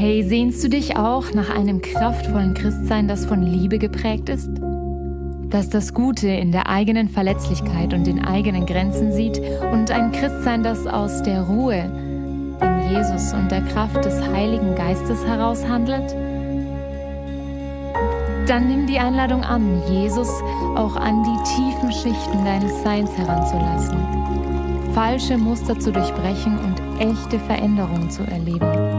Hey, sehnst du dich auch nach einem kraftvollen Christsein, das von Liebe geprägt ist? Das das Gute in der eigenen Verletzlichkeit und den eigenen Grenzen sieht und ein Christsein, das aus der Ruhe in Jesus und der Kraft des Heiligen Geistes heraus handelt? Dann nimm die Einladung an, Jesus auch an die tiefen Schichten deines Seins heranzulassen, falsche Muster zu durchbrechen und echte Veränderungen zu erleben.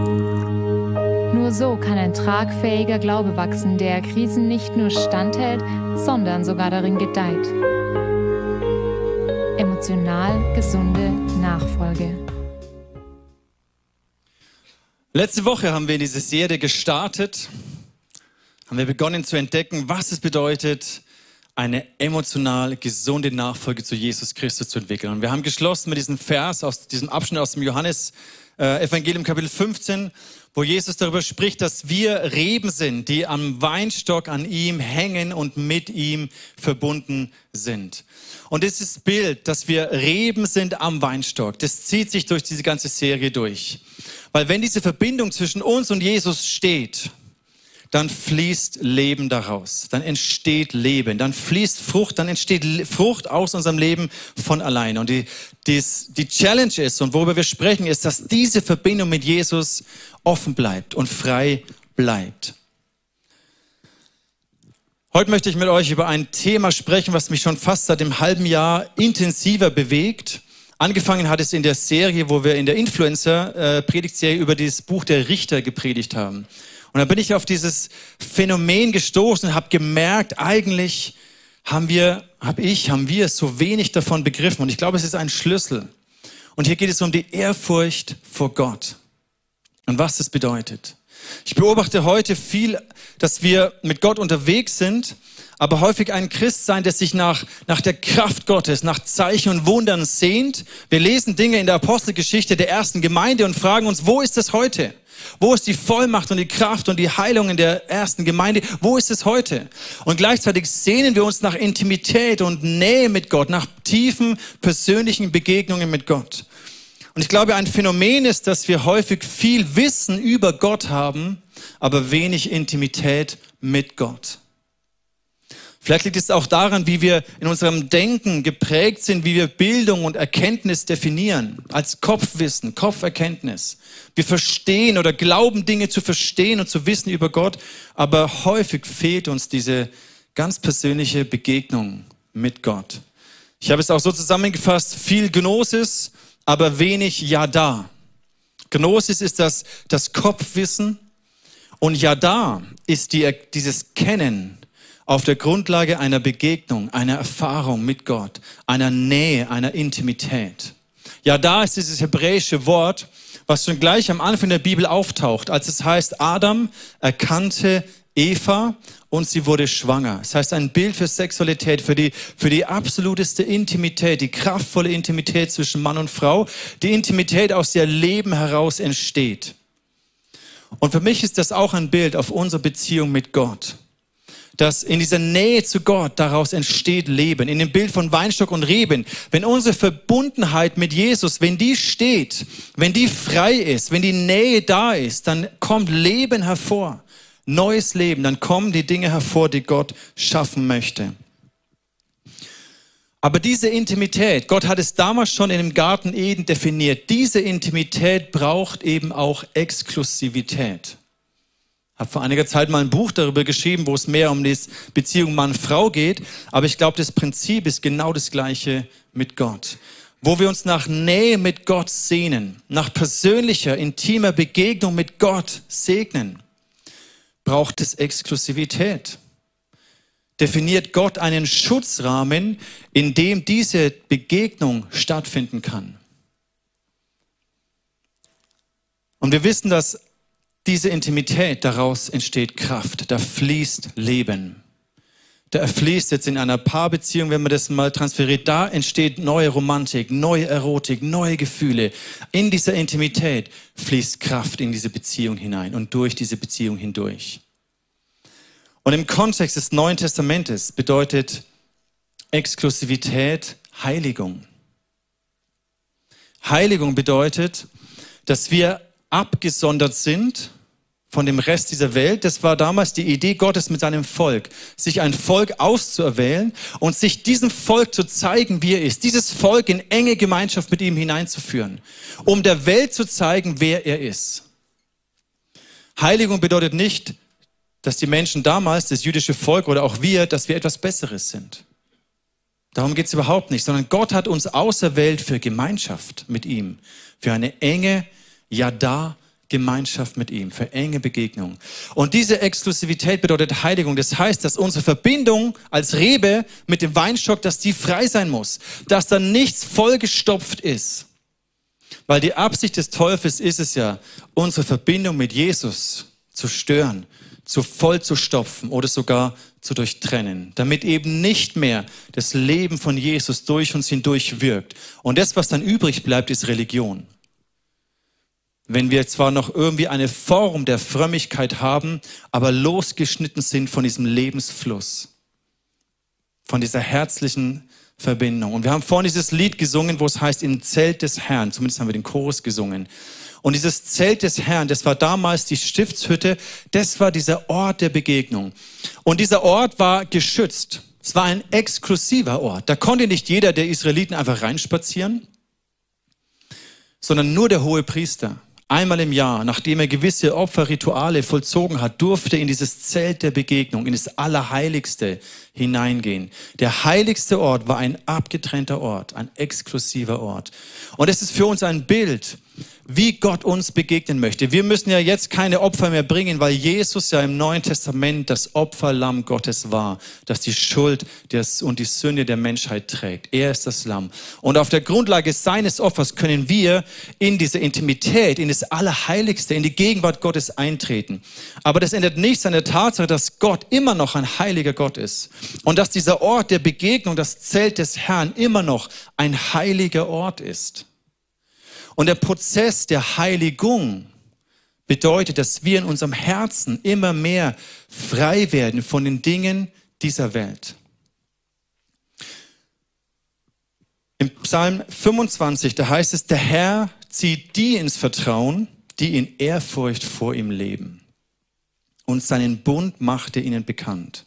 So kann ein tragfähiger Glaube wachsen, der Krisen nicht nur standhält, sondern sogar darin gedeiht. Emotional gesunde Nachfolge. Letzte Woche haben wir diese Serie gestartet haben wir begonnen zu entdecken, was es bedeutet, eine emotional gesunde Nachfolge zu Jesus Christus zu entwickeln. Und wir haben geschlossen mit diesem Vers aus diesem Abschnitt aus dem Johannes äh, Kapitel 15, wo Jesus darüber spricht, dass wir Reben sind, die am Weinstock an ihm hängen und mit ihm verbunden sind. Und dieses Bild, dass wir Reben sind am Weinstock, das zieht sich durch diese ganze Serie durch. Weil wenn diese Verbindung zwischen uns und Jesus steht, dann fließt Leben daraus. Dann entsteht Leben. Dann fließt Frucht. Dann entsteht Frucht aus unserem Leben von alleine. Und die, die, die Challenge ist und worüber wir sprechen, ist, dass diese Verbindung mit Jesus offen bleibt und frei bleibt. Heute möchte ich mit euch über ein Thema sprechen, was mich schon fast seit einem halben Jahr intensiver bewegt. Angefangen hat es in der Serie, wo wir in der Influencer-Predigtserie über dieses Buch der Richter gepredigt haben. Und dann bin ich auf dieses Phänomen gestoßen und habe gemerkt, eigentlich haben wir, habe ich, haben wir so wenig davon begriffen. Und ich glaube, es ist ein Schlüssel. Und hier geht es um die Ehrfurcht vor Gott und was das bedeutet. Ich beobachte heute viel, dass wir mit Gott unterwegs sind, aber häufig ein Christ sein, der sich nach, nach der Kraft Gottes, nach Zeichen und Wundern sehnt. Wir lesen Dinge in der Apostelgeschichte der ersten Gemeinde und fragen uns, wo ist das heute? Wo ist die Vollmacht und die Kraft und die Heilung in der ersten Gemeinde? Wo ist es heute? Und gleichzeitig sehnen wir uns nach Intimität und Nähe mit Gott, nach tiefen persönlichen Begegnungen mit Gott. Und ich glaube, ein Phänomen ist, dass wir häufig viel Wissen über Gott haben, aber wenig Intimität mit Gott. Vielleicht liegt es auch daran, wie wir in unserem Denken geprägt sind, wie wir Bildung und Erkenntnis definieren, als Kopfwissen, Kopferkenntnis. Wir verstehen oder glauben Dinge zu verstehen und zu wissen über Gott, aber häufig fehlt uns diese ganz persönliche Begegnung mit Gott. Ich habe es auch so zusammengefasst, viel Gnosis, aber wenig Yada. Gnosis ist das, das Kopfwissen und Yada ist die, dieses Kennen, auf der Grundlage einer Begegnung, einer Erfahrung mit Gott, einer Nähe, einer Intimität. Ja, da ist dieses hebräische Wort, was schon gleich am Anfang der Bibel auftaucht, als es heißt, Adam erkannte Eva und sie wurde schwanger. Das heißt, ein Bild für Sexualität, für die, für die absoluteste Intimität, die kraftvolle Intimität zwischen Mann und Frau, die Intimität, aus der Leben heraus entsteht. Und für mich ist das auch ein Bild auf unsere Beziehung mit Gott dass in dieser Nähe zu Gott daraus entsteht Leben. In dem Bild von Weinstock und Reben, wenn unsere Verbundenheit mit Jesus, wenn die steht, wenn die frei ist, wenn die Nähe da ist, dann kommt Leben hervor. Neues Leben, dann kommen die Dinge hervor, die Gott schaffen möchte. Aber diese Intimität, Gott hat es damals schon in dem Garten Eden definiert, diese Intimität braucht eben auch Exklusivität habe vor einiger Zeit mal ein Buch darüber geschrieben, wo es mehr um die Beziehung Mann-Frau geht. Aber ich glaube, das Prinzip ist genau das gleiche mit Gott. Wo wir uns nach Nähe mit Gott sehnen, nach persönlicher, intimer Begegnung mit Gott segnen, braucht es Exklusivität. Definiert Gott einen Schutzrahmen, in dem diese Begegnung stattfinden kann. Und wir wissen, dass diese Intimität, daraus entsteht Kraft, da fließt Leben. Da fließt jetzt in einer Paarbeziehung, wenn man das mal transferiert, da entsteht neue Romantik, neue Erotik, neue Gefühle. In dieser Intimität fließt Kraft in diese Beziehung hinein und durch diese Beziehung hindurch. Und im Kontext des Neuen Testamentes bedeutet Exklusivität Heiligung. Heiligung bedeutet, dass wir abgesondert sind von dem Rest dieser Welt. Das war damals die Idee Gottes mit seinem Volk, sich ein Volk auszuerwählen und sich diesem Volk zu zeigen, wie er ist. Dieses Volk in enge Gemeinschaft mit ihm hineinzuführen, um der Welt zu zeigen, wer er ist. Heiligung bedeutet nicht, dass die Menschen damals, das jüdische Volk oder auch wir, dass wir etwas Besseres sind. Darum geht es überhaupt nicht, sondern Gott hat uns auserwählt für Gemeinschaft mit ihm, für eine enge, ja da Gemeinschaft mit ihm, für enge Begegnung. Und diese Exklusivität bedeutet Heiligung. Das heißt, dass unsere Verbindung als Rebe mit dem Weinstock, dass die frei sein muss, dass da nichts vollgestopft ist. Weil die Absicht des Teufels ist es ja, unsere Verbindung mit Jesus zu stören, zu voll zu stopfen oder sogar zu durchtrennen, damit eben nicht mehr das Leben von Jesus durch uns hindurch wirkt. Und das, was dann übrig bleibt, ist Religion wenn wir zwar noch irgendwie eine Form der Frömmigkeit haben, aber losgeschnitten sind von diesem Lebensfluss, von dieser herzlichen Verbindung. Und wir haben vorhin dieses Lied gesungen, wo es heißt, im Zelt des Herrn, zumindest haben wir den Chorus gesungen. Und dieses Zelt des Herrn, das war damals die Stiftshütte, das war dieser Ort der Begegnung. Und dieser Ort war geschützt. Es war ein exklusiver Ort. Da konnte nicht jeder der Israeliten einfach reinspazieren, sondern nur der hohe Priester. Einmal im Jahr, nachdem er gewisse Opferrituale vollzogen hat, durfte in dieses Zelt der Begegnung, in das Allerheiligste hineingehen. Der heiligste Ort war ein abgetrennter Ort, ein exklusiver Ort. Und es ist für uns ein Bild wie Gott uns begegnen möchte. Wir müssen ja jetzt keine Opfer mehr bringen, weil Jesus ja im Neuen Testament das Opferlamm Gottes war, das die Schuld und die Sünde der Menschheit trägt. Er ist das Lamm. Und auf der Grundlage seines Opfers können wir in diese Intimität, in das Allerheiligste, in die Gegenwart Gottes eintreten. Aber das ändert nichts an der Tatsache, dass Gott immer noch ein heiliger Gott ist. Und dass dieser Ort der Begegnung, das Zelt des Herrn, immer noch ein heiliger Ort ist. Und der Prozess der Heiligung bedeutet, dass wir in unserem Herzen immer mehr frei werden von den Dingen dieser Welt. Im Psalm 25, da heißt es, der Herr zieht die ins Vertrauen, die in Ehrfurcht vor ihm leben. Und seinen Bund macht er ihnen bekannt.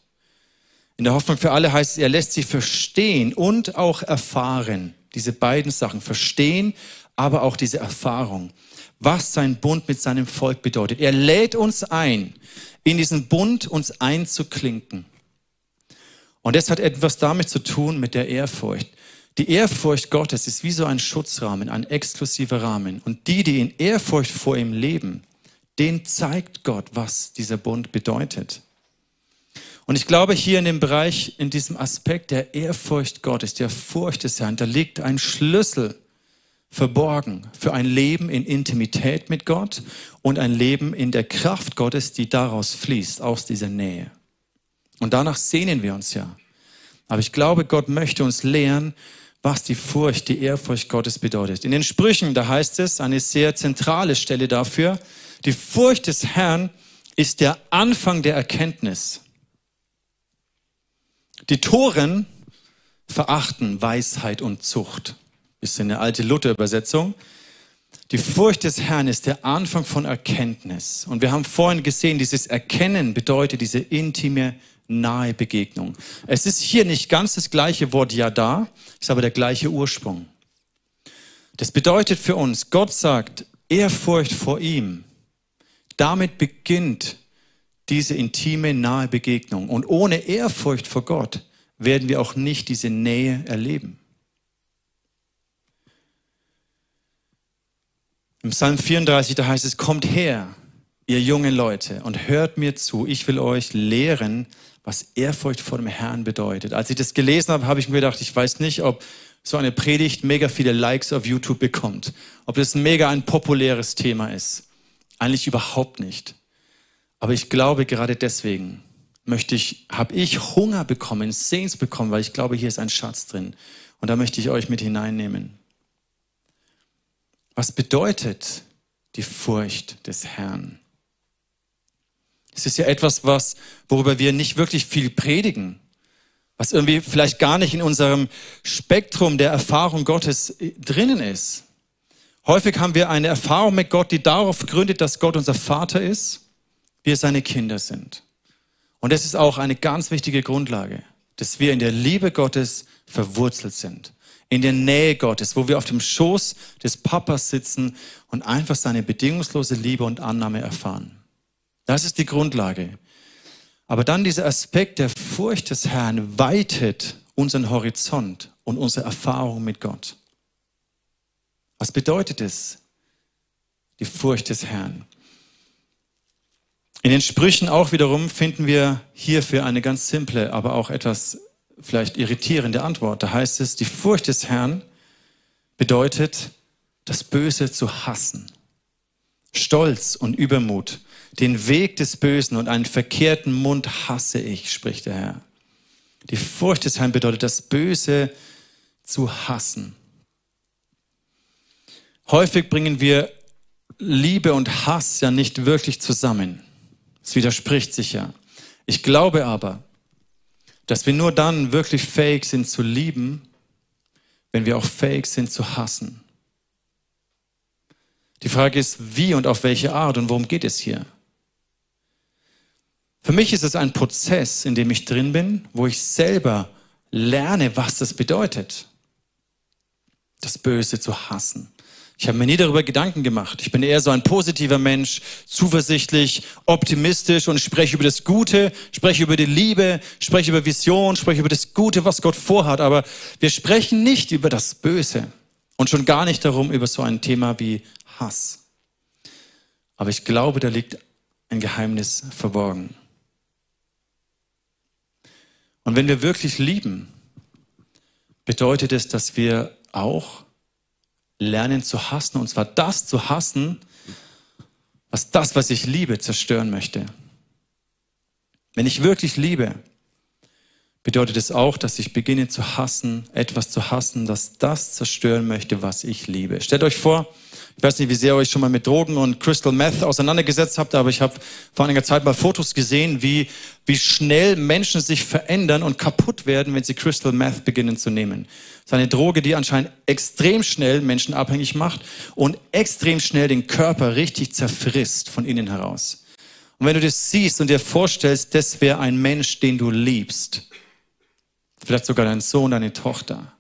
In der Hoffnung für alle heißt es, er lässt sie verstehen und auch erfahren. Diese beiden Sachen, verstehen aber auch diese Erfahrung, was sein Bund mit seinem Volk bedeutet. Er lädt uns ein, in diesen Bund uns einzuklinken. Und das hat etwas damit zu tun mit der Ehrfurcht. Die Ehrfurcht Gottes ist wie so ein Schutzrahmen, ein exklusiver Rahmen. Und die, die in Ehrfurcht vor ihm leben, denen zeigt Gott, was dieser Bund bedeutet. Und ich glaube, hier in dem Bereich, in diesem Aspekt der Ehrfurcht Gottes, der Furcht des Herrn, da liegt ein Schlüssel verborgen für ein Leben in Intimität mit Gott und ein Leben in der Kraft Gottes, die daraus fließt, aus dieser Nähe. Und danach sehnen wir uns ja. Aber ich glaube, Gott möchte uns lehren, was die Furcht, die Ehrfurcht Gottes bedeutet. In den Sprüchen, da heißt es, eine sehr zentrale Stelle dafür, die Furcht des Herrn ist der Anfang der Erkenntnis. Die Toren verachten Weisheit und Zucht ist eine alte Luther-Übersetzung. Die Furcht des Herrn ist der Anfang von Erkenntnis. Und wir haben vorhin gesehen, dieses Erkennen bedeutet diese intime, nahe Begegnung. Es ist hier nicht ganz das gleiche Wort ja da, ist aber der gleiche Ursprung. Das bedeutet für uns, Gott sagt, Ehrfurcht vor ihm. Damit beginnt diese intime, nahe Begegnung. Und ohne Ehrfurcht vor Gott werden wir auch nicht diese Nähe erleben. Im Psalm 34, da heißt es, kommt her, ihr jungen Leute, und hört mir zu. Ich will euch lehren, was Ehrfurcht vor dem Herrn bedeutet. Als ich das gelesen habe, habe ich mir gedacht, ich weiß nicht, ob so eine Predigt mega viele Likes auf YouTube bekommt. Ob das mega ein populäres Thema ist. Eigentlich überhaupt nicht. Aber ich glaube, gerade deswegen möchte ich, habe ich Hunger bekommen, Sehns bekommen, weil ich glaube, hier ist ein Schatz drin. Und da möchte ich euch mit hineinnehmen. Was bedeutet die Furcht des Herrn? Es ist ja etwas, was, worüber wir nicht wirklich viel predigen, was irgendwie vielleicht gar nicht in unserem Spektrum der Erfahrung Gottes äh, drinnen ist. Häufig haben wir eine Erfahrung mit Gott, die darauf gründet, dass Gott unser Vater ist, wir seine Kinder sind. Und das ist auch eine ganz wichtige Grundlage, dass wir in der Liebe Gottes verwurzelt sind. In der Nähe Gottes, wo wir auf dem Schoß des Papas sitzen und einfach seine bedingungslose Liebe und Annahme erfahren. Das ist die Grundlage. Aber dann dieser Aspekt der Furcht des Herrn weitet unseren Horizont und unsere Erfahrung mit Gott. Was bedeutet es, die Furcht des Herrn? In den Sprüchen auch wiederum finden wir hierfür eine ganz simple, aber auch etwas vielleicht irritierende Antwort. Da heißt es, die Furcht des Herrn bedeutet, das Böse zu hassen. Stolz und Übermut, den Weg des Bösen und einen verkehrten Mund hasse ich, spricht der Herr. Die Furcht des Herrn bedeutet, das Böse zu hassen. Häufig bringen wir Liebe und Hass ja nicht wirklich zusammen. Es widerspricht sich ja. Ich glaube aber, dass wir nur dann wirklich fähig sind zu lieben, wenn wir auch fähig sind zu hassen. Die Frage ist, wie und auf welche Art und worum geht es hier? Für mich ist es ein Prozess, in dem ich drin bin, wo ich selber lerne, was das bedeutet, das Böse zu hassen. Ich habe mir nie darüber Gedanken gemacht. Ich bin eher so ein positiver Mensch, zuversichtlich, optimistisch und spreche über das Gute, spreche über die Liebe, spreche über Vision, spreche über das Gute, was Gott vorhat. Aber wir sprechen nicht über das Böse und schon gar nicht darum über so ein Thema wie Hass. Aber ich glaube, da liegt ein Geheimnis verborgen. Und wenn wir wirklich lieben, bedeutet es, dass wir auch lernen zu hassen, und zwar das zu hassen, was das, was ich liebe, zerstören möchte. Wenn ich wirklich liebe, bedeutet es auch, dass ich beginne zu hassen, etwas zu hassen, das das zerstören möchte, was ich liebe. Stellt euch vor, ich weiß nicht, wie sehr ihr euch schon mal mit Drogen und Crystal Meth auseinandergesetzt habt, aber ich habe vor einiger Zeit mal Fotos gesehen, wie, wie schnell Menschen sich verändern und kaputt werden, wenn sie Crystal Meth beginnen zu nehmen. Das ist eine Droge, die anscheinend extrem schnell Menschen abhängig macht und extrem schnell den Körper richtig zerfrisst von innen heraus. Und wenn du das siehst und dir vorstellst, das wäre ein Mensch, den du liebst, vielleicht sogar dein Sohn, deine Tochter,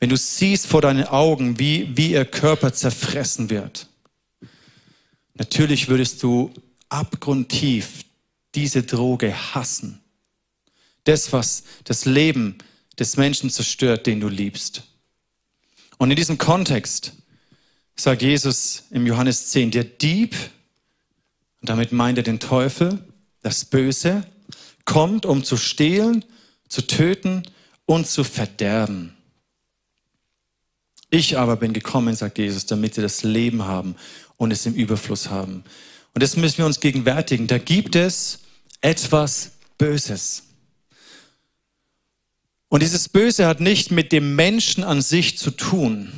wenn du siehst vor deinen Augen, wie, wie ihr Körper zerfressen wird, natürlich würdest du abgrundtief diese Droge hassen. Das, was das Leben des Menschen zerstört, den du liebst. Und in diesem Kontext sagt Jesus im Johannes 10, der Dieb, und damit meint er den Teufel, das Böse, kommt, um zu stehlen, zu töten und zu verderben. Ich aber bin gekommen, sagt Jesus, damit sie das Leben haben und es im Überfluss haben. Und das müssen wir uns gegenwärtigen. Da gibt es etwas Böses. Und dieses Böse hat nicht mit dem Menschen an sich zu tun,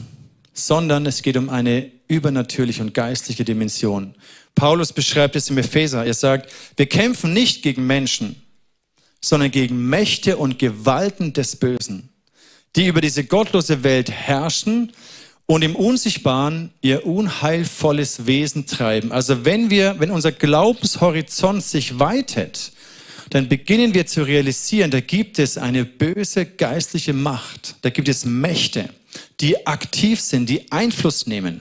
sondern es geht um eine übernatürliche und geistliche Dimension. Paulus beschreibt es im Epheser. Er sagt, wir kämpfen nicht gegen Menschen, sondern gegen Mächte und Gewalten des Bösen die über diese gottlose Welt herrschen und im Unsichtbaren ihr unheilvolles Wesen treiben. Also wenn wir, wenn unser Glaubenshorizont sich weitet, dann beginnen wir zu realisieren, da gibt es eine böse geistliche Macht, da gibt es Mächte, die aktiv sind, die Einfluss nehmen,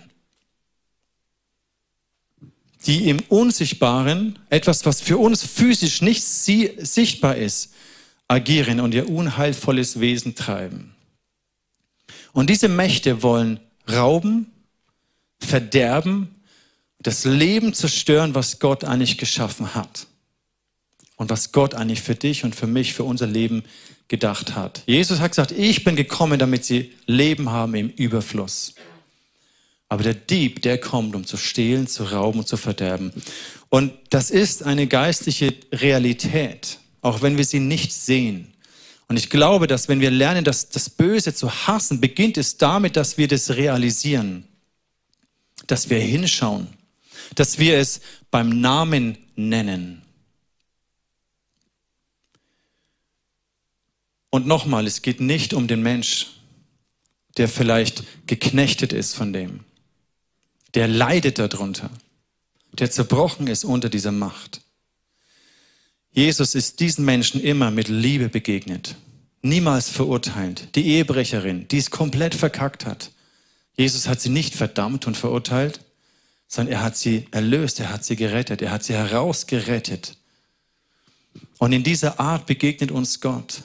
die im Unsichtbaren, etwas, was für uns physisch nicht sichtbar ist, agieren und ihr unheilvolles Wesen treiben. Und diese Mächte wollen rauben, verderben, das Leben zerstören, was Gott eigentlich geschaffen hat. Und was Gott eigentlich für dich und für mich, für unser Leben gedacht hat. Jesus hat gesagt, ich bin gekommen, damit sie Leben haben im Überfluss. Aber der Dieb, der kommt, um zu stehlen, zu rauben und zu verderben. Und das ist eine geistliche Realität, auch wenn wir sie nicht sehen. Und ich glaube, dass wenn wir lernen, das, das Böse zu hassen, beginnt es damit, dass wir das realisieren, dass wir hinschauen, dass wir es beim Namen nennen. Und nochmal, es geht nicht um den Mensch, der vielleicht geknechtet ist von dem, der leidet darunter, der zerbrochen ist unter dieser Macht. Jesus ist diesen Menschen immer mit Liebe begegnet. Niemals verurteilt. Die Ehebrecherin, die es komplett verkackt hat. Jesus hat sie nicht verdammt und verurteilt, sondern er hat sie erlöst, er hat sie gerettet, er hat sie herausgerettet. Und in dieser Art begegnet uns Gott.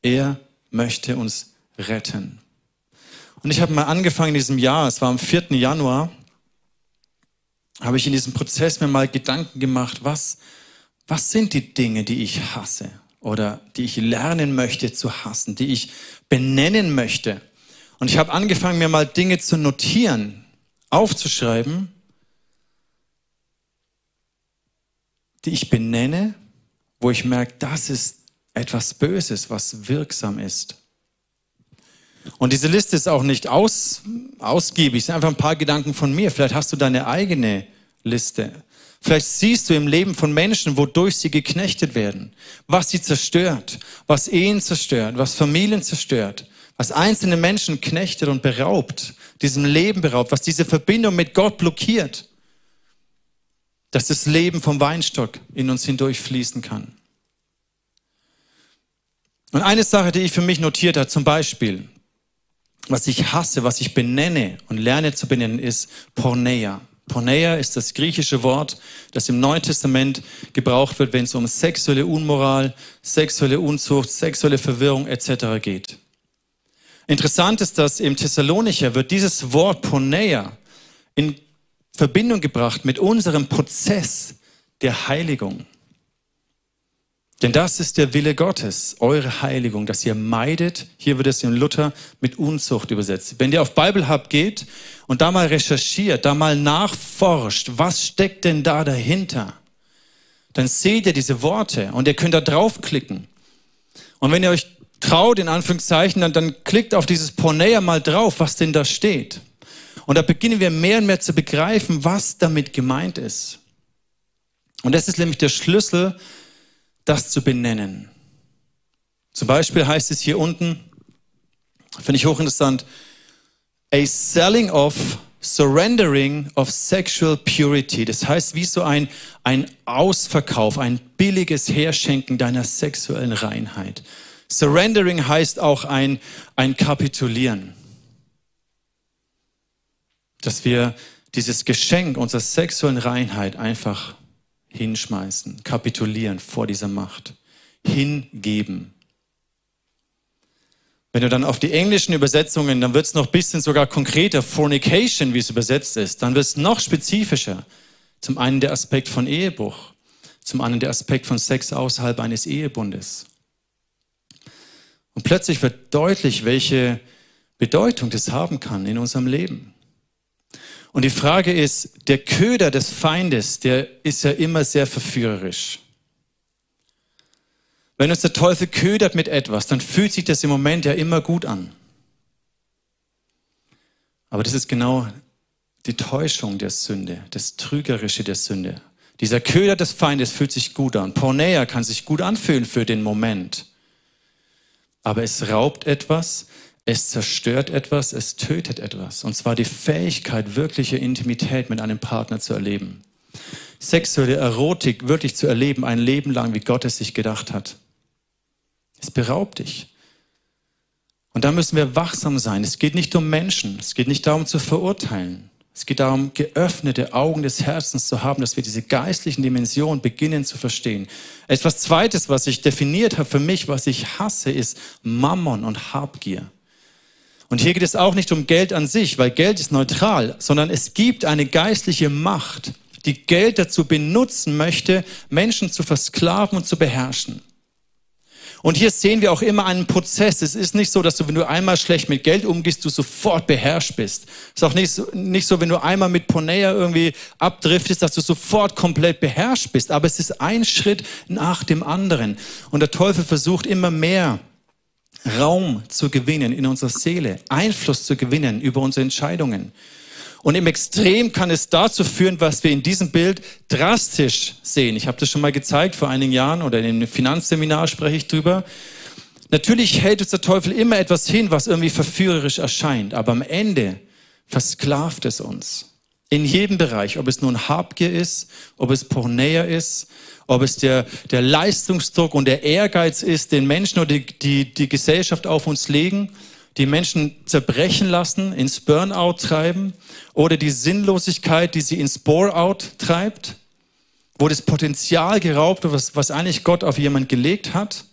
Er möchte uns retten. Und ich habe mal angefangen in diesem Jahr, es war am 4. Januar, habe ich in diesem Prozess mir mal Gedanken gemacht, was, was sind die Dinge, die ich hasse oder die ich lernen möchte zu hassen, die ich benennen möchte. Und ich habe angefangen, mir mal Dinge zu notieren, aufzuschreiben, die ich benenne, wo ich merke, das ist etwas Böses, was wirksam ist. Und diese Liste ist auch nicht aus, ausgiebig, es sind einfach ein paar Gedanken von mir. Vielleicht hast du deine eigene Liste. Vielleicht siehst du im Leben von Menschen, wodurch sie geknechtet werden, was sie zerstört, was Ehen zerstört, was Familien zerstört, was einzelne Menschen knechtet und beraubt, diesem Leben beraubt, was diese Verbindung mit Gott blockiert, dass das Leben vom Weinstock in uns hindurch fließen kann. Und eine Sache, die ich für mich notiert habe, zum Beispiel, was ich hasse, was ich benenne und lerne zu benennen, ist Porneia. Porneia ist das griechische Wort, das im Neuen Testament gebraucht wird, wenn es um sexuelle Unmoral, sexuelle Unzucht, sexuelle Verwirrung etc. geht. Interessant ist, dass im Thessalonicher wird dieses Wort Porneia in Verbindung gebracht mit unserem Prozess der Heiligung. Denn das ist der Wille Gottes, eure Heiligung, dass ihr meidet. Hier wird es in Luther mit Unzucht übersetzt. Wenn ihr auf Bible Hub geht und da mal recherchiert, da mal nachforscht, was steckt denn da dahinter, dann seht ihr diese Worte und ihr könnt da draufklicken. Und wenn ihr euch traut, in Anführungszeichen, dann, dann klickt auf dieses Porneia mal drauf, was denn da steht. Und da beginnen wir mehr und mehr zu begreifen, was damit gemeint ist. Und das ist nämlich der Schlüssel, das zu benennen. Zum Beispiel heißt es hier unten, finde ich hochinteressant, a selling of surrendering of sexual purity. Das heißt, wie so ein, ein Ausverkauf, ein billiges Herschenken deiner sexuellen Reinheit. Surrendering heißt auch ein, ein Kapitulieren. Dass wir dieses Geschenk unserer sexuellen Reinheit einfach hinschmeißen, kapitulieren vor dieser Macht, hingeben. Wenn du dann auf die englischen Übersetzungen, dann wird es noch ein bisschen sogar konkreter, Fornication, wie es übersetzt ist, dann wird es noch spezifischer. Zum einen der Aspekt von Ehebruch, zum anderen der Aspekt von Sex außerhalb eines Ehebundes. Und plötzlich wird deutlich, welche Bedeutung das haben kann in unserem Leben. Und die Frage ist, der Köder des Feindes, der ist ja immer sehr verführerisch. Wenn uns der Teufel ködert mit etwas, dann fühlt sich das im Moment ja immer gut an. Aber das ist genau die Täuschung der Sünde, das Trügerische der Sünde. Dieser Köder des Feindes fühlt sich gut an. Pornea kann sich gut anfühlen für den Moment. Aber es raubt etwas, es zerstört etwas, es tötet etwas. Und zwar die Fähigkeit, wirkliche Intimität mit einem Partner zu erleben. Sexuelle Erotik wirklich zu erleben, ein Leben lang, wie Gott es sich gedacht hat. Es beraubt dich. Und da müssen wir wachsam sein. Es geht nicht um Menschen. Es geht nicht darum zu verurteilen. Es geht darum, geöffnete Augen des Herzens zu haben, dass wir diese geistlichen Dimensionen beginnen zu verstehen. Etwas Zweites, was ich definiert habe für mich, was ich hasse, ist Mammon und Habgier. Und hier geht es auch nicht um Geld an sich, weil Geld ist neutral, sondern es gibt eine geistliche Macht, die Geld dazu benutzen möchte, Menschen zu versklaven und zu beherrschen. Und hier sehen wir auch immer einen Prozess. Es ist nicht so, dass du, wenn du einmal schlecht mit Geld umgehst, du sofort beherrscht bist. Es ist auch nicht so, nicht so, wenn du einmal mit Ponea irgendwie abdriftest, dass du sofort komplett beherrscht bist. Aber es ist ein Schritt nach dem anderen. Und der Teufel versucht immer mehr Raum zu gewinnen in unserer Seele, Einfluss zu gewinnen über unsere Entscheidungen. Und im Extrem kann es dazu führen, was wir in diesem Bild drastisch sehen. Ich habe das schon mal gezeigt vor einigen Jahren oder in einem Finanzseminar spreche ich drüber. Natürlich hält uns der Teufel immer etwas hin, was irgendwie verführerisch erscheint, aber am Ende versklavt es uns. In jedem Bereich, ob es nun Habgier ist, ob es Pornea ist, ob es der, der Leistungsdruck und der Ehrgeiz ist, den Menschen oder die, die, die Gesellschaft auf uns legen, die Menschen zerbrechen lassen, ins Burnout treiben oder die Sinnlosigkeit, die sie ins Bore-out treibt, wo das Potenzial geraubt wird, was, was eigentlich Gott auf jemand gelegt hat,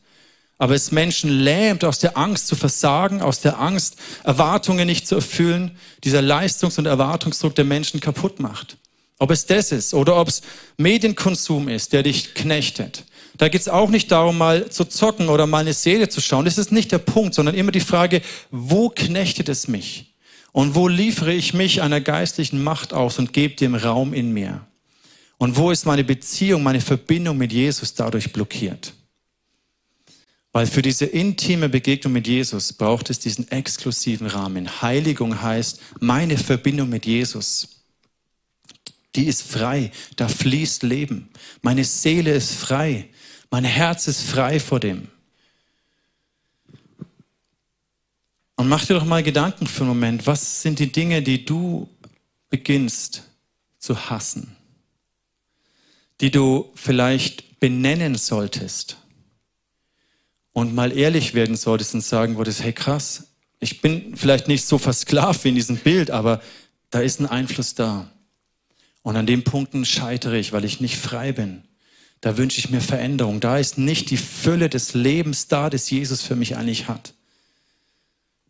aber es Menschen lähmt aus der Angst zu versagen, aus der Angst, Erwartungen nicht zu erfüllen, dieser Leistungs- und Erwartungsdruck der Menschen kaputt macht. Ob es das ist oder ob es Medienkonsum ist, der dich knechtet. Da geht es auch nicht darum, mal zu zocken oder mal eine Serie zu schauen. Das ist nicht der Punkt, sondern immer die Frage, wo knechtet es mich? Und wo liefere ich mich einer geistlichen Macht aus und gebe dem Raum in mir? Und wo ist meine Beziehung, meine Verbindung mit Jesus dadurch blockiert? Weil für diese intime Begegnung mit Jesus braucht es diesen exklusiven Rahmen. Heiligung heißt meine Verbindung mit Jesus die ist frei, da fließt Leben. Meine Seele ist frei, mein Herz ist frei vor dem. Und mach dir doch mal Gedanken für einen Moment, was sind die Dinge, die du beginnst zu hassen, die du vielleicht benennen solltest und mal ehrlich werden solltest und sagen würdest, hey krass, ich bin vielleicht nicht so versklavt wie in diesem Bild, aber da ist ein Einfluss da. Und an den Punkten scheitere ich, weil ich nicht frei bin. Da wünsche ich mir Veränderung. Da ist nicht die Fülle des Lebens da, das Jesus für mich eigentlich hat.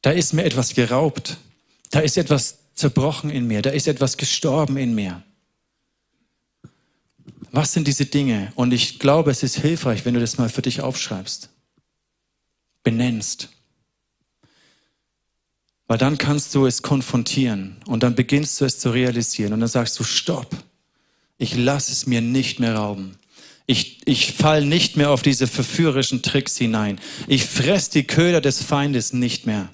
Da ist mir etwas geraubt. Da ist etwas zerbrochen in mir. Da ist etwas gestorben in mir. Was sind diese Dinge? Und ich glaube, es ist hilfreich, wenn du das mal für dich aufschreibst, benennst. Weil dann kannst du es konfrontieren und dann beginnst du es zu realisieren und dann sagst du, stopp, ich lasse es mir nicht mehr rauben. Ich, ich fall nicht mehr auf diese verführerischen Tricks hinein. Ich fress die Köder des Feindes nicht mehr,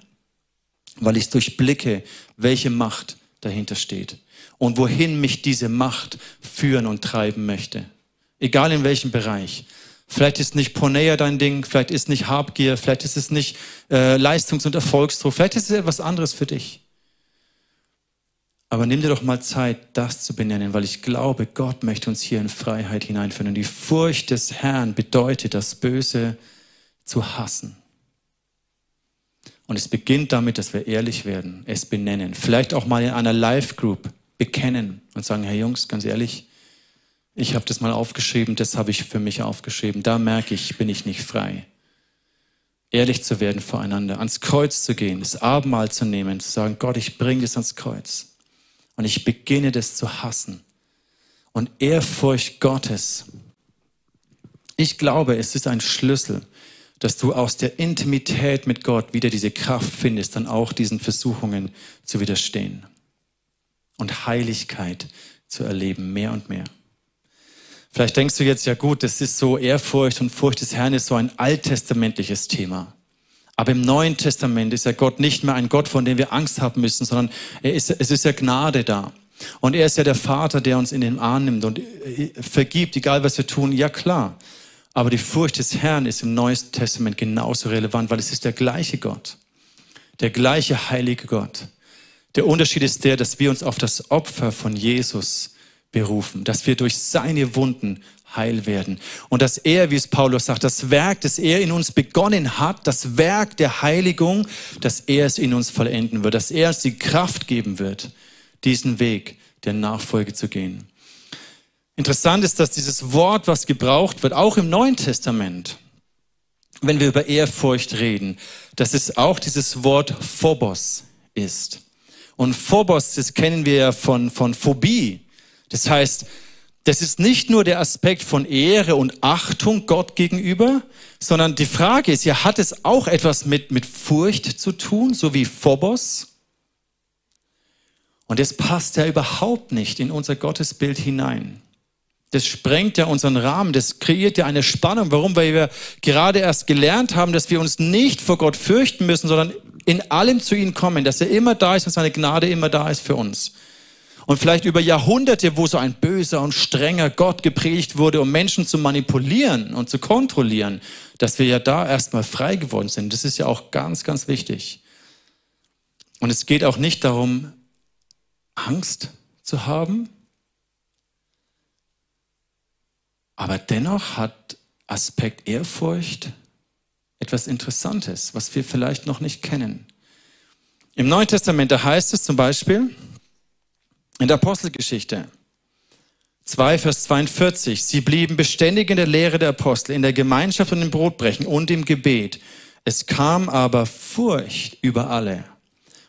weil ich durchblicke, welche Macht dahinter steht und wohin mich diese Macht führen und treiben möchte. Egal in welchem Bereich. Vielleicht ist nicht Pornea dein Ding, vielleicht ist nicht Habgier, vielleicht ist es nicht äh, Leistungs- und Erfolgsdruck, vielleicht ist es etwas anderes für dich. Aber nimm dir doch mal Zeit, das zu benennen, weil ich glaube, Gott möchte uns hier in Freiheit hineinführen. Und die Furcht des Herrn bedeutet, das Böse zu hassen. Und es beginnt damit, dass wir ehrlich werden, es benennen. Vielleicht auch mal in einer Live-Group bekennen und sagen, Herr Jungs, ganz ehrlich, ich habe das mal aufgeschrieben, das habe ich für mich aufgeschrieben. Da merke ich, bin ich nicht frei. Ehrlich zu werden voreinander, ans Kreuz zu gehen, das Abendmahl zu nehmen, zu sagen, Gott, ich bringe das ans Kreuz. Und ich beginne das zu hassen. Und Ehrfurcht Gottes. Ich glaube, es ist ein Schlüssel, dass du aus der Intimität mit Gott wieder diese Kraft findest, dann auch diesen Versuchungen zu widerstehen. Und Heiligkeit zu erleben, mehr und mehr. Vielleicht denkst du jetzt, ja gut, das ist so Ehrfurcht und Furcht des Herrn ist so ein alttestamentliches Thema. Aber im Neuen Testament ist ja Gott nicht mehr ein Gott, von dem wir Angst haben müssen, sondern er ist, es ist ja Gnade da. Und er ist ja der Vater, der uns in den Arm nimmt und äh, vergibt, egal was wir tun. Ja klar. Aber die Furcht des Herrn ist im Neuen Testament genauso relevant, weil es ist der gleiche Gott. Der gleiche heilige Gott. Der Unterschied ist der, dass wir uns auf das Opfer von Jesus berufen, dass wir durch seine Wunden heil werden. Und dass er, wie es Paulus sagt, das Werk, das er in uns begonnen hat, das Werk der Heiligung, dass er es in uns vollenden wird, dass er uns die Kraft geben wird, diesen Weg der Nachfolge zu gehen. Interessant ist, dass dieses Wort, was gebraucht wird, auch im Neuen Testament, wenn wir über Ehrfurcht reden, dass es auch dieses Wort Phobos ist. Und Phobos, das kennen wir ja von, von Phobie. Das heißt, das ist nicht nur der Aspekt von Ehre und Achtung Gott gegenüber, sondern die Frage ist, ja, hat es auch etwas mit, mit Furcht zu tun, so wie Phobos? Und das passt ja überhaupt nicht in unser Gottesbild hinein. Das sprengt ja unseren Rahmen, das kreiert ja eine Spannung. Warum? Weil wir gerade erst gelernt haben, dass wir uns nicht vor Gott fürchten müssen, sondern in allem zu ihm kommen, dass er immer da ist und seine Gnade immer da ist für uns und vielleicht über Jahrhunderte, wo so ein böser und strenger Gott gepredigt wurde, um Menschen zu manipulieren und zu kontrollieren, dass wir ja da erstmal frei geworden sind. Das ist ja auch ganz, ganz wichtig. Und es geht auch nicht darum, Angst zu haben. Aber dennoch hat Aspekt Ehrfurcht etwas Interessantes, was wir vielleicht noch nicht kennen. Im Neuen Testament, da heißt es zum Beispiel in der Apostelgeschichte 2, Vers 42, sie blieben beständig in der Lehre der Apostel, in der Gemeinschaft und im Brotbrechen und im Gebet. Es kam aber Furcht über alle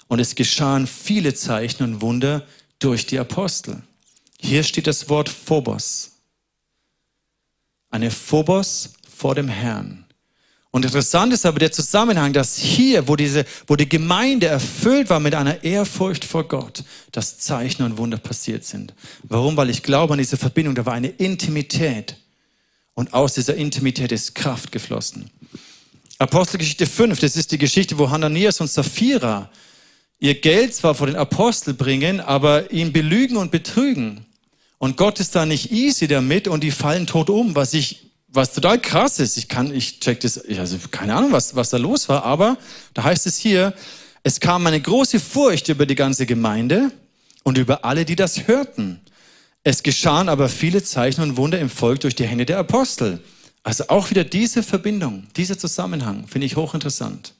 und es geschahen viele Zeichen und Wunder durch die Apostel. Hier steht das Wort Phobos. Eine Phobos vor dem Herrn. Und interessant ist aber der Zusammenhang, dass hier, wo, diese, wo die Gemeinde erfüllt war mit einer Ehrfurcht vor Gott, dass Zeichen und Wunder passiert sind. Warum? Weil ich glaube an diese Verbindung, da war eine Intimität. Und aus dieser Intimität ist Kraft geflossen. Apostelgeschichte 5, das ist die Geschichte, wo Hananias und Sapphira ihr Geld zwar vor den Apostel bringen, aber ihn belügen und betrügen. Und Gott ist da nicht easy damit und die fallen tot um, was ich was total krass ist, ich kann, ich check das, also keine Ahnung, was, was da los war, aber da heißt es hier, es kam eine große Furcht über die ganze Gemeinde und über alle, die das hörten. Es geschahen aber viele Zeichen und Wunder im Volk durch die Hände der Apostel. Also auch wieder diese Verbindung, dieser Zusammenhang finde ich hochinteressant.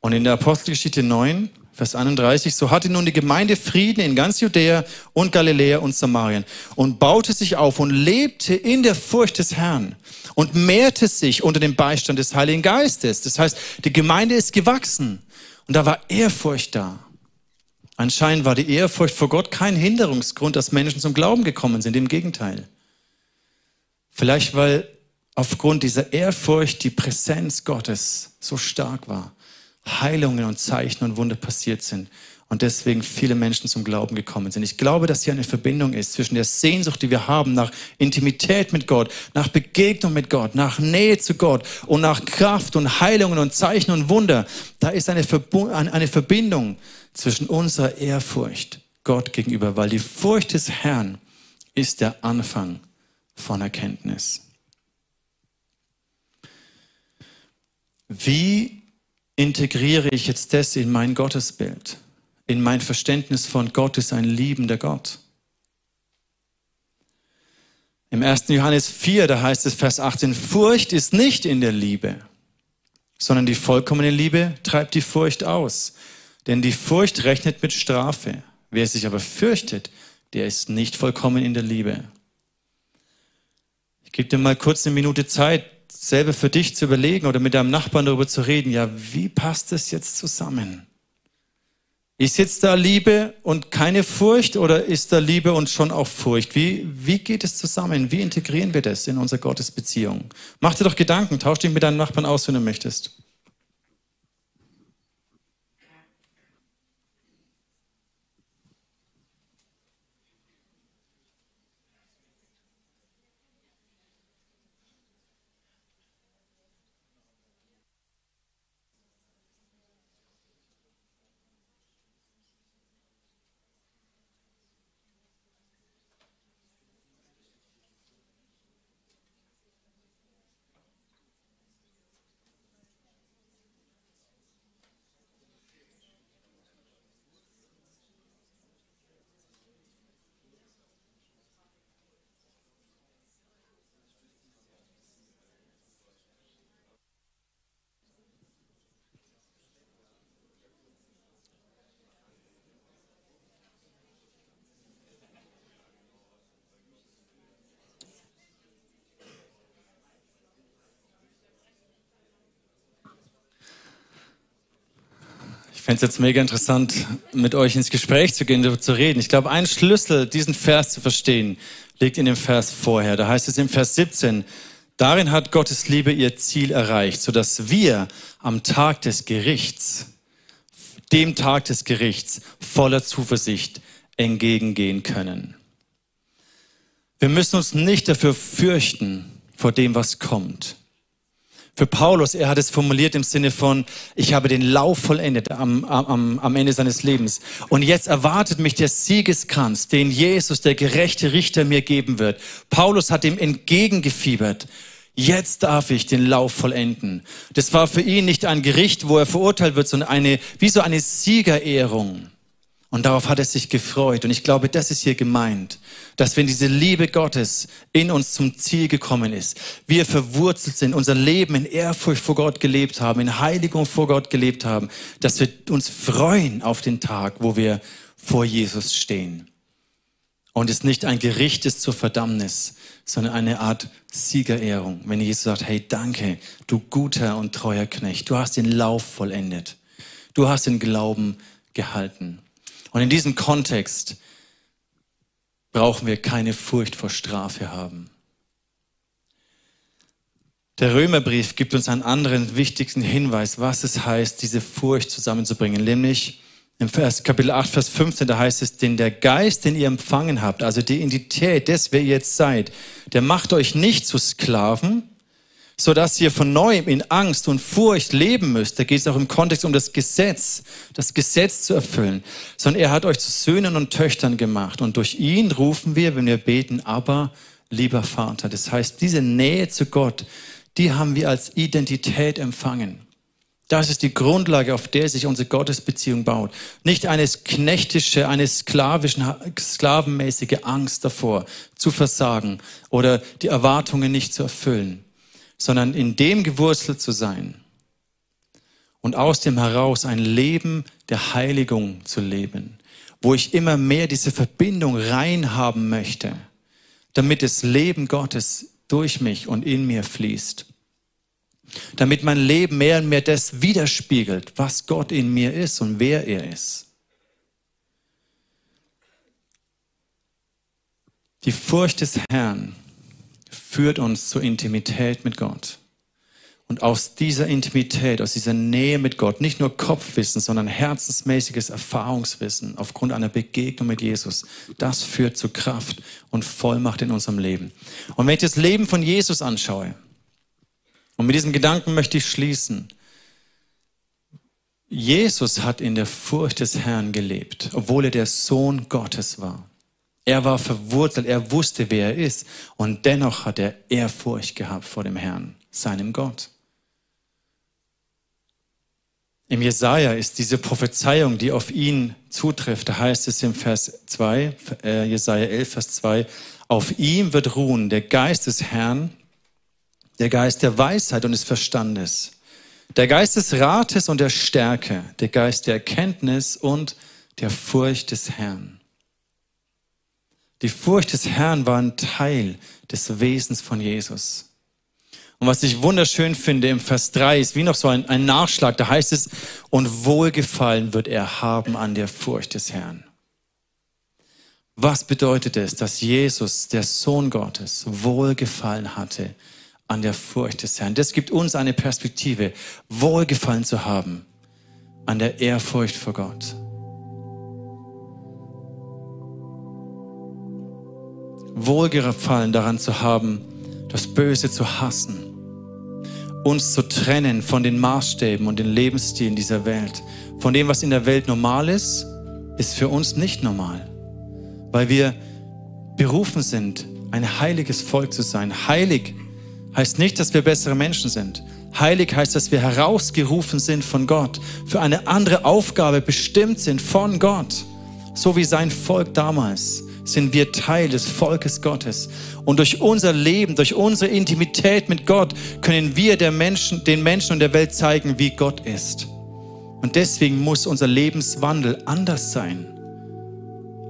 Und in der Apostelgeschichte 9 Vers 31, so hatte nun die Gemeinde Frieden in ganz Judäa und Galiläa und Samarien und baute sich auf und lebte in der Furcht des Herrn und mehrte sich unter dem Beistand des Heiligen Geistes. Das heißt, die Gemeinde ist gewachsen und da war Ehrfurcht da. Anscheinend war die Ehrfurcht vor Gott kein Hinderungsgrund, dass Menschen zum Glauben gekommen sind, im Gegenteil. Vielleicht weil aufgrund dieser Ehrfurcht die Präsenz Gottes so stark war. Heilungen und Zeichen und Wunder passiert sind und deswegen viele Menschen zum Glauben gekommen sind. Ich glaube, dass hier eine Verbindung ist zwischen der Sehnsucht, die wir haben nach Intimität mit Gott, nach Begegnung mit Gott, nach Nähe zu Gott und nach Kraft und Heilungen und Zeichen und Wunder. Da ist eine, eine Verbindung zwischen unserer Ehrfurcht Gott gegenüber, weil die Furcht des Herrn ist der Anfang von Erkenntnis. Wie integriere ich jetzt das in mein Gottesbild, in mein Verständnis von Gott ist ein liebender Gott. Im 1. Johannes 4, da heißt es Vers 18, Furcht ist nicht in der Liebe, sondern die vollkommene Liebe treibt die Furcht aus. Denn die Furcht rechnet mit Strafe. Wer sich aber fürchtet, der ist nicht vollkommen in der Liebe. Ich gebe dir mal kurz eine Minute Zeit, selber für dich zu überlegen oder mit deinem Nachbarn darüber zu reden, ja, wie passt das jetzt zusammen? Ist jetzt da Liebe und keine Furcht oder ist da Liebe und schon auch Furcht? Wie, wie geht es zusammen? Wie integrieren wir das in unsere Gottesbeziehung? Mach dir doch Gedanken, tausch dich mit deinem Nachbarn aus, wenn du möchtest. Fände es jetzt mega interessant, mit euch ins Gespräch zu gehen, darüber zu reden. Ich glaube, ein Schlüssel, diesen Vers zu verstehen, liegt in dem Vers vorher. Da heißt es im Vers 17, darin hat Gottes Liebe ihr Ziel erreicht, sodass wir am Tag des Gerichts, dem Tag des Gerichts, voller Zuversicht entgegengehen können. Wir müssen uns nicht dafür fürchten vor dem, was kommt für Paulus, er hat es formuliert im Sinne von, ich habe den Lauf vollendet am, am, am Ende seines Lebens. Und jetzt erwartet mich der Siegeskranz, den Jesus, der gerechte Richter, mir geben wird. Paulus hat ihm entgegengefiebert. Jetzt darf ich den Lauf vollenden. Das war für ihn nicht ein Gericht, wo er verurteilt wird, sondern eine, wie so eine Siegerehrung. Und darauf hat er sich gefreut. Und ich glaube, das ist hier gemeint, dass wenn diese Liebe Gottes in uns zum Ziel gekommen ist, wir verwurzelt sind, unser Leben in Ehrfurcht vor Gott gelebt haben, in Heiligung vor Gott gelebt haben, dass wir uns freuen auf den Tag, wo wir vor Jesus stehen. Und es nicht ein Gericht ist zur Verdammnis, sondern eine Art Siegerehrung. Wenn Jesus sagt, hey, danke, du guter und treuer Knecht, du hast den Lauf vollendet. Du hast den Glauben gehalten. Und in diesem Kontext brauchen wir keine Furcht vor Strafe haben. Der Römerbrief gibt uns einen anderen wichtigsten Hinweis, was es heißt, diese Furcht zusammenzubringen. Nämlich im Vers, Kapitel 8, Vers 15, da heißt es, denn der Geist, den ihr empfangen habt, also die Identität des, wer ihr jetzt seid, der macht euch nicht zu Sklaven, so dass ihr von neuem in Angst und Furcht leben müsst. Da geht es auch im Kontext um das Gesetz, das Gesetz zu erfüllen, sondern er hat euch zu Söhnen und Töchtern gemacht und durch ihn rufen wir, wenn wir beten, aber lieber Vater. Das heißt, diese Nähe zu Gott, die haben wir als Identität empfangen. Das ist die Grundlage, auf der sich unsere Gottesbeziehung baut. Nicht eine knechtische, eine sklavischen, sklavenmäßige Angst davor, zu versagen oder die Erwartungen nicht zu erfüllen sondern in dem gewurzelt zu sein und aus dem heraus ein Leben der Heiligung zu leben, wo ich immer mehr diese Verbindung rein haben möchte, damit das Leben Gottes durch mich und in mir fließt. Damit mein Leben mehr und mehr das widerspiegelt, was Gott in mir ist und wer er ist. Die Furcht des Herrn führt uns zur Intimität mit Gott. Und aus dieser Intimität, aus dieser Nähe mit Gott, nicht nur Kopfwissen, sondern herzensmäßiges Erfahrungswissen aufgrund einer Begegnung mit Jesus, das führt zu Kraft und Vollmacht in unserem Leben. Und wenn ich das Leben von Jesus anschaue, und mit diesem Gedanken möchte ich schließen, Jesus hat in der Furcht des Herrn gelebt, obwohl er der Sohn Gottes war. Er war verwurzelt, er wusste, wer er ist. Und dennoch hat er Ehrfurcht gehabt vor dem Herrn, seinem Gott. Im Jesaja ist diese Prophezeiung, die auf ihn zutrifft, da heißt es im Vers 2, äh, Jesaja 11, Vers 2, auf ihm wird ruhen der Geist des Herrn, der Geist der Weisheit und des Verstandes, der Geist des Rates und der Stärke, der Geist der Erkenntnis und der Furcht des Herrn. Die Furcht des Herrn war ein Teil des Wesens von Jesus. Und was ich wunderschön finde im Vers 3 ist wie noch so ein, ein Nachschlag. Da heißt es, und Wohlgefallen wird er haben an der Furcht des Herrn. Was bedeutet es, dass Jesus, der Sohn Gottes, Wohlgefallen hatte an der Furcht des Herrn? Das gibt uns eine Perspektive, Wohlgefallen zu haben an der Ehrfurcht vor Gott. Wohlgefallen daran zu haben, das Böse zu hassen, uns zu trennen von den Maßstäben und den Lebensstilen dieser Welt. Von dem, was in der Welt normal ist, ist für uns nicht normal, weil wir berufen sind, ein heiliges Volk zu sein. Heilig heißt nicht, dass wir bessere Menschen sind. Heilig heißt, dass wir herausgerufen sind von Gott, für eine andere Aufgabe bestimmt sind von Gott, so wie sein Volk damals sind wir Teil des Volkes Gottes. Und durch unser Leben, durch unsere Intimität mit Gott können wir Menschen, den Menschen und der Welt zeigen, wie Gott ist. Und deswegen muss unser Lebenswandel anders sein,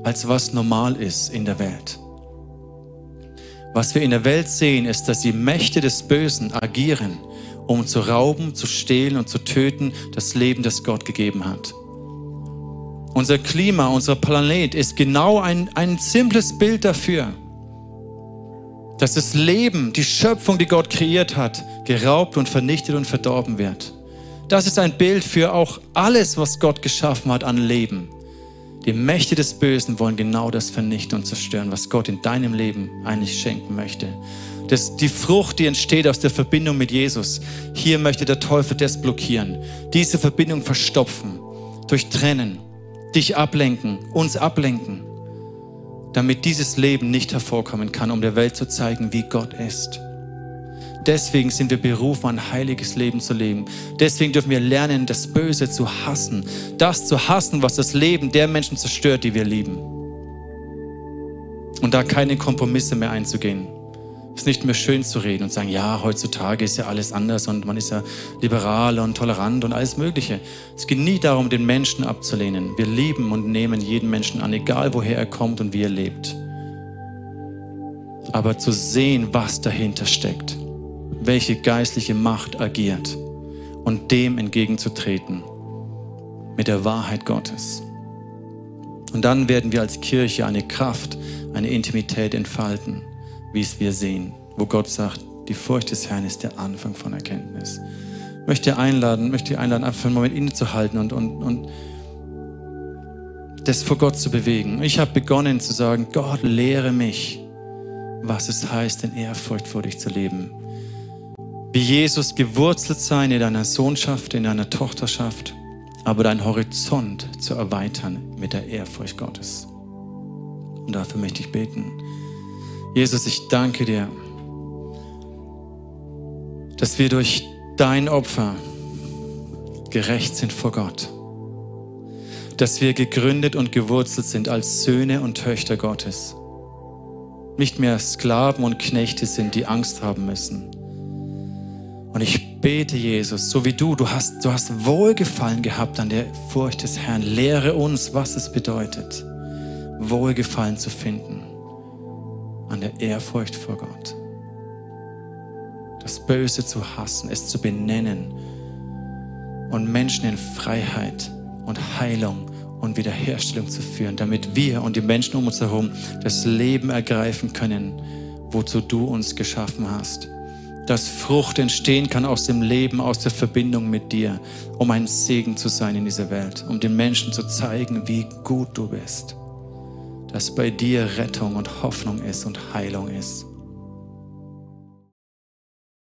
als was normal ist in der Welt. Was wir in der Welt sehen, ist, dass die Mächte des Bösen agieren, um zu rauben, zu stehlen und zu töten das Leben, das Gott gegeben hat. Unser Klima, unser Planet ist genau ein, ein simples Bild dafür, dass das Leben, die Schöpfung, die Gott kreiert hat, geraubt und vernichtet und verdorben wird. Das ist ein Bild für auch alles, was Gott geschaffen hat an Leben. Die Mächte des Bösen wollen genau das vernichten und zerstören, was Gott in deinem Leben eigentlich schenken möchte. Das, die Frucht, die entsteht aus der Verbindung mit Jesus, hier möchte der Teufel das blockieren, diese Verbindung verstopfen, durchtrennen dich ablenken, uns ablenken, damit dieses Leben nicht hervorkommen kann, um der Welt zu zeigen, wie Gott ist. Deswegen sind wir berufen, ein heiliges Leben zu leben. Deswegen dürfen wir lernen, das Böse zu hassen. Das zu hassen, was das Leben der Menschen zerstört, die wir lieben. Und da keine Kompromisse mehr einzugehen. Es ist nicht mehr schön zu reden und sagen, ja, heutzutage ist ja alles anders und man ist ja liberal und tolerant und alles Mögliche. Es geht nie darum, den Menschen abzulehnen. Wir lieben und nehmen jeden Menschen an, egal woher er kommt und wie er lebt. Aber zu sehen, was dahinter steckt welche geistliche Macht agiert und dem entgegenzutreten mit der Wahrheit Gottes. Und dann werden wir als Kirche eine Kraft, eine Intimität entfalten, wie es wir sehen, wo Gott sagt, die Furcht des Herrn ist der Anfang von Erkenntnis. Ich möchte einladen, möchte einladen, einfach einen Moment innezuhalten und, und, und das vor Gott zu bewegen. Ich habe begonnen zu sagen, Gott, lehre mich, was es heißt, in Ehrfurcht vor dich zu leben wie Jesus gewurzelt sein in deiner Sohnschaft, in deiner Tochterschaft, aber deinen Horizont zu erweitern mit der Ehrfurcht Gottes. Und dafür möchte ich beten. Jesus, ich danke dir, dass wir durch dein Opfer gerecht sind vor Gott. Dass wir gegründet und gewurzelt sind als Söhne und Töchter Gottes. Nicht mehr Sklaven und Knechte sind, die Angst haben müssen und ich bete, Jesus, so wie du, du hast, du hast Wohlgefallen gehabt an der Furcht des Herrn. Lehre uns, was es bedeutet, Wohlgefallen zu finden an der Ehrfurcht vor Gott. Das Böse zu hassen, es zu benennen und Menschen in Freiheit und Heilung und Wiederherstellung zu führen, damit wir und die Menschen um uns herum das Leben ergreifen können, wozu du uns geschaffen hast dass Frucht entstehen kann aus dem Leben, aus der Verbindung mit dir, um ein Segen zu sein in dieser Welt, um den Menschen zu zeigen, wie gut du bist, dass bei dir Rettung und Hoffnung ist und Heilung ist.